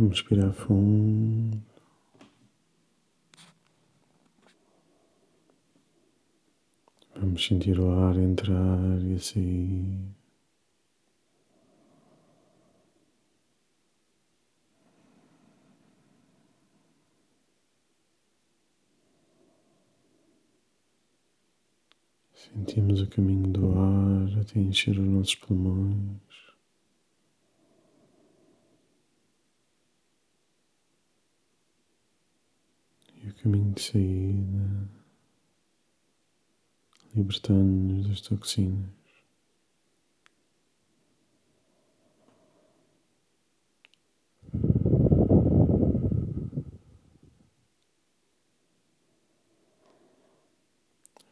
Vamos respirar fundo. Vamos sentir o ar entrar e sair. Sentimos o caminho do ar até encher os nossos pulmões. Caminho de saída, libertando-nos das toxinas.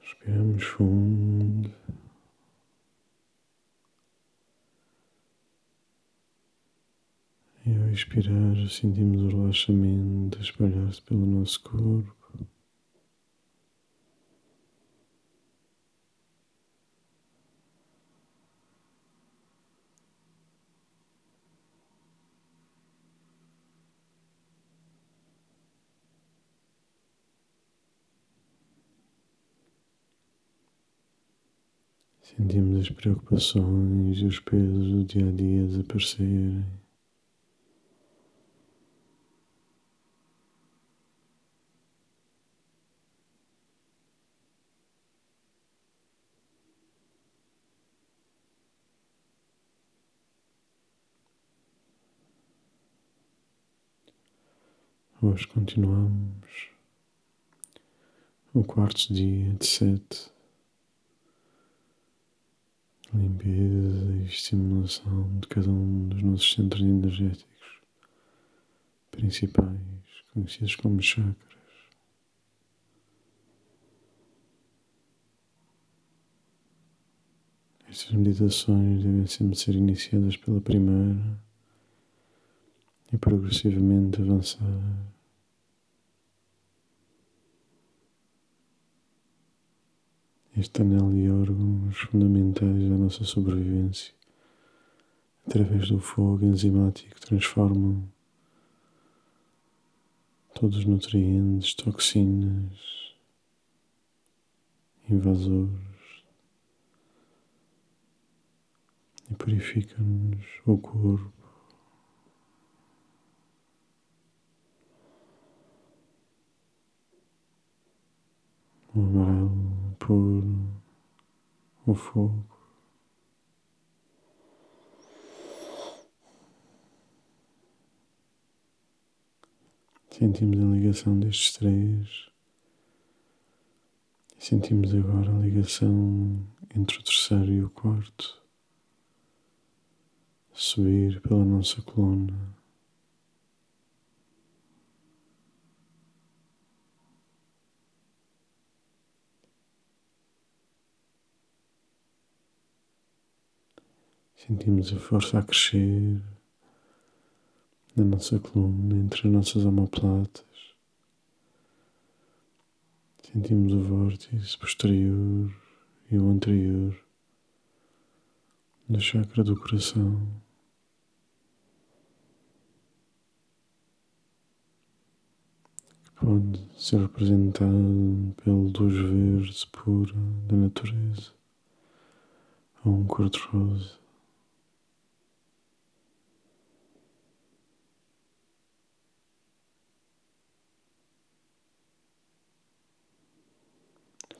Respiramos fundo. E ao expirar, sentimos o relaxamento espalhar-se pelo nosso corpo. Sentimos as preocupações e os pesos do dia a dia desaparecerem. Hoje continuamos. O quarto dia de sete. Limpeza e estimulação de cada um dos nossos centros energéticos principais, conhecidos como chakras. Estas meditações devem sempre ser iniciadas pela primeira e progressivamente avançar este anel de órgãos fundamentais da nossa sobrevivência, através do fogo enzimático, transformam todos os nutrientes, toxinas, invasores e purificam-nos o corpo. O amarelo por o fogo. Sentimos a ligação destes três. Sentimos agora a ligação entre o terceiro e o quarto subir pela nossa coluna. Sentimos a força a crescer na nossa coluna, entre as nossas omoplatas. Sentimos o vórtice posterior e o anterior do chakra do coração. que Pode ser representado pelo luz verde pura da natureza ou um cor-de-rosa.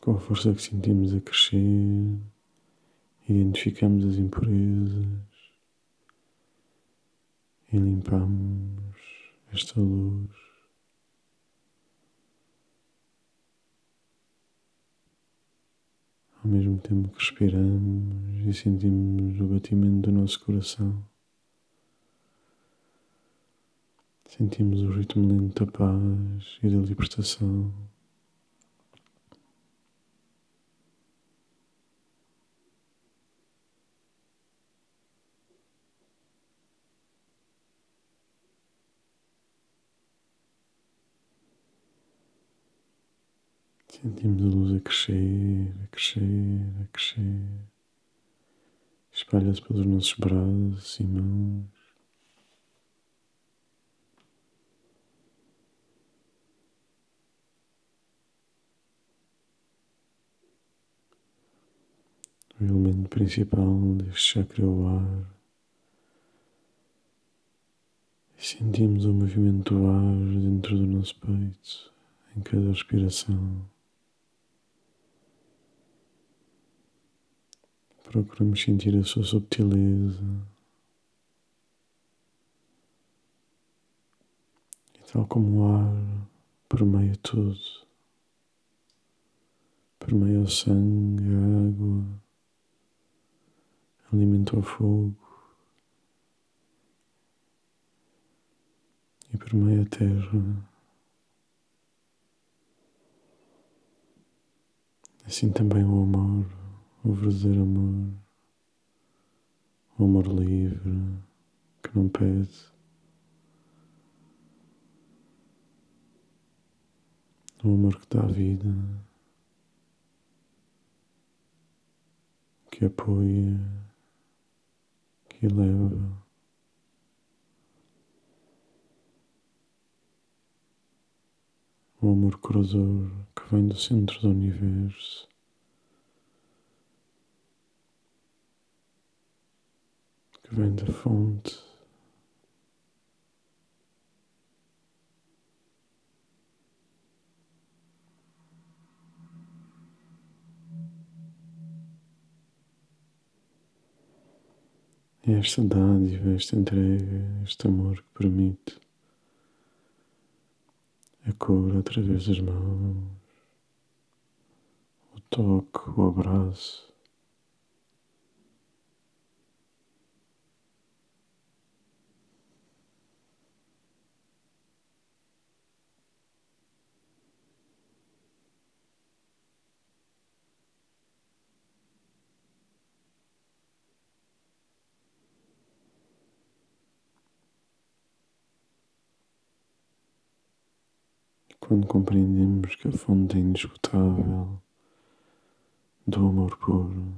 Com a força que sentimos a crescer, identificamos as impurezas e limpamos esta luz. Ao mesmo tempo que respiramos e sentimos o batimento do nosso coração, sentimos o ritmo lento da paz e da libertação. crescer, a crescer, a crescer. Espalha-se pelos nossos braços e mãos. O elemento principal deste chakra é o ar. E sentimos o movimento do ar dentro do nosso peito, em cada respiração. Procuramos sentir a sua subtileza. E tal como o ar permeia tudo, permeia o sangue, a água, alimenta o fogo e permeia a terra. Assim também o amor, verdadeiro amor, o amor livre que não pede. O amor que dá vida, que apoia, que eleva. O amor cruzador que vem do centro do universo. Que vem da fonte. É esta dádiva, esta entrega, este amor que permite a cura através das mãos, o toque, o abraço. Quando compreendemos que a fonte é indiscutível do amor puro,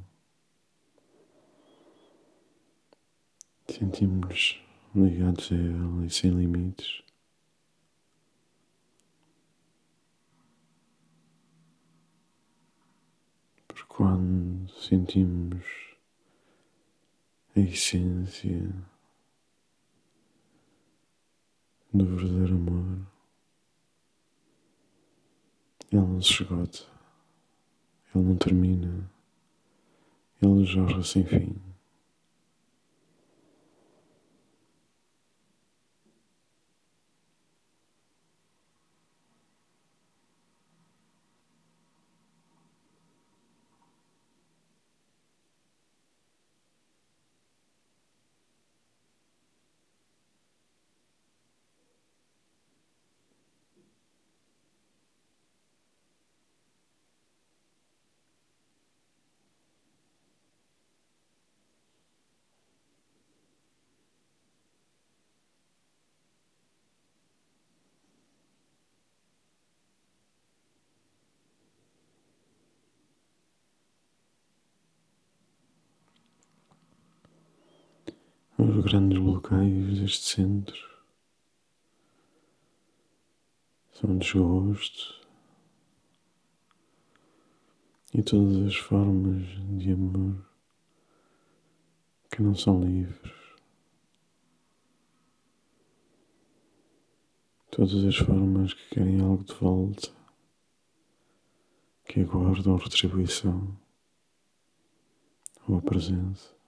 sentimos-nos ligados a Ele e sem limites. Porque quando sentimos a essência do verdadeiro amor, ele não se esgota, ele não termina, ele jorra sem fim. Os grandes bloqueios deste centro. São desgosto. E todas as formas de amor que não são livres, todas as formas que querem algo de volta, que aguardam retribuição ou a presença.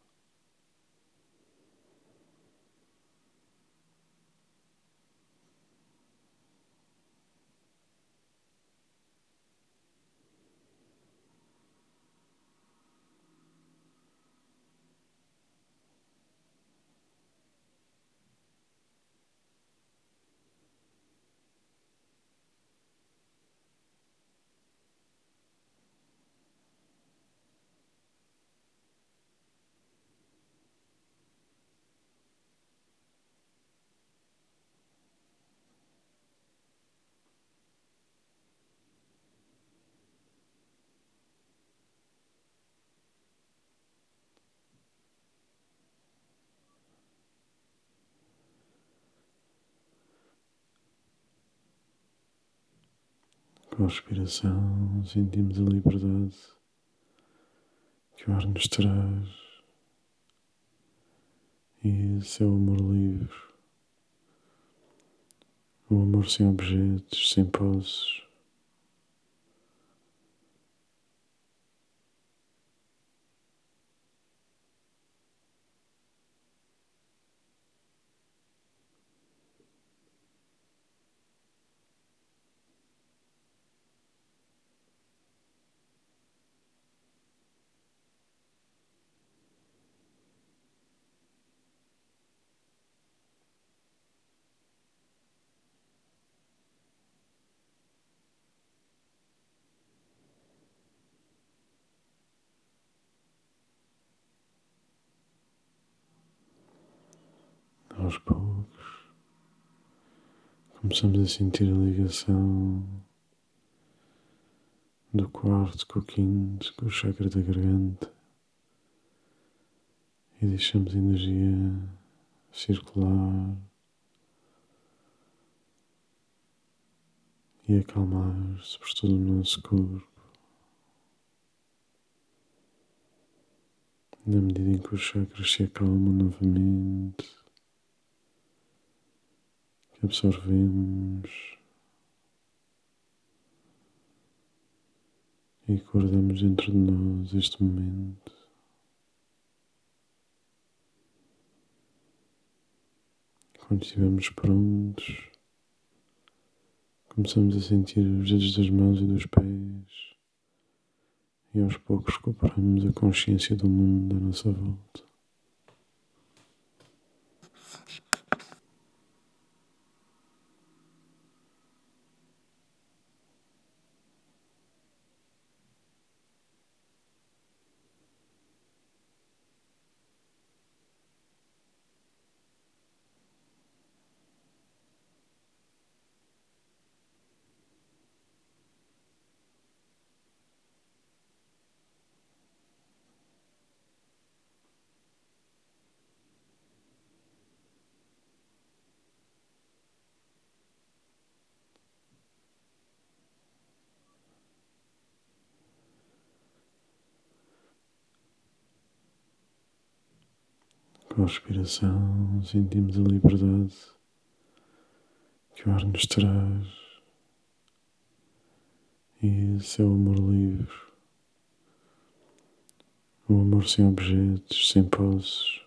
Com a respiração sentimos a liberdade que o ar nos traz. E esse é o amor livre, o amor sem objetos, sem posses. Aos poucos, começamos a sentir a ligação do quarto com o quinto, com o chakra da garganta e deixamos a energia circular e acalmar-se por todo o nosso corpo. Na medida em que os chakras se acalmam novamente, absorvemos e guardamos dentro de nós este momento. Quando estivermos prontos, começamos a sentir os dedos das mãos e dos pés e aos poucos recuperamos a consciência do mundo à nossa volta. Com a respiração, sentimos a liberdade que o ar nos traz. E esse é o amor livre, o amor sem objetos, sem posses.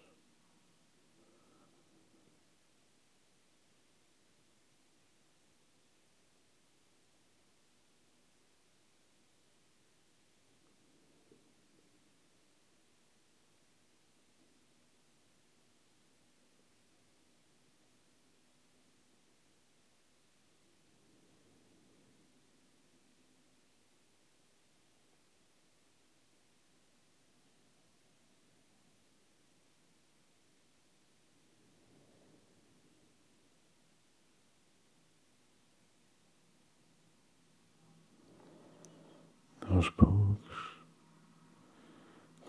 Aos poucos,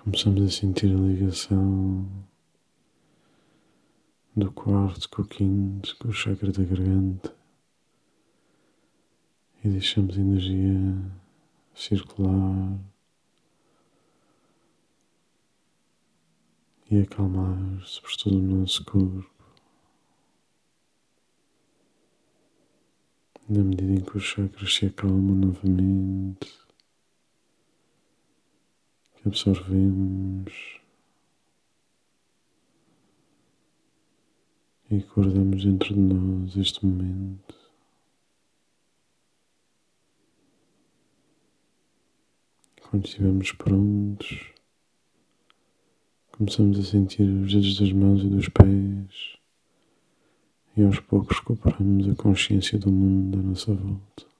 começamos a sentir a ligação do quarto com o quinto, com o chakra da garganta e deixamos a energia circular e acalmar-se por todo o nosso corpo. Na medida em que os chakras se acalmam novamente, absorvemos e guardamos dentro de nós este momento. Quando estivermos prontos, começamos a sentir os dedos das mãos e dos pés e aos poucos recuperamos a consciência do mundo à nossa volta.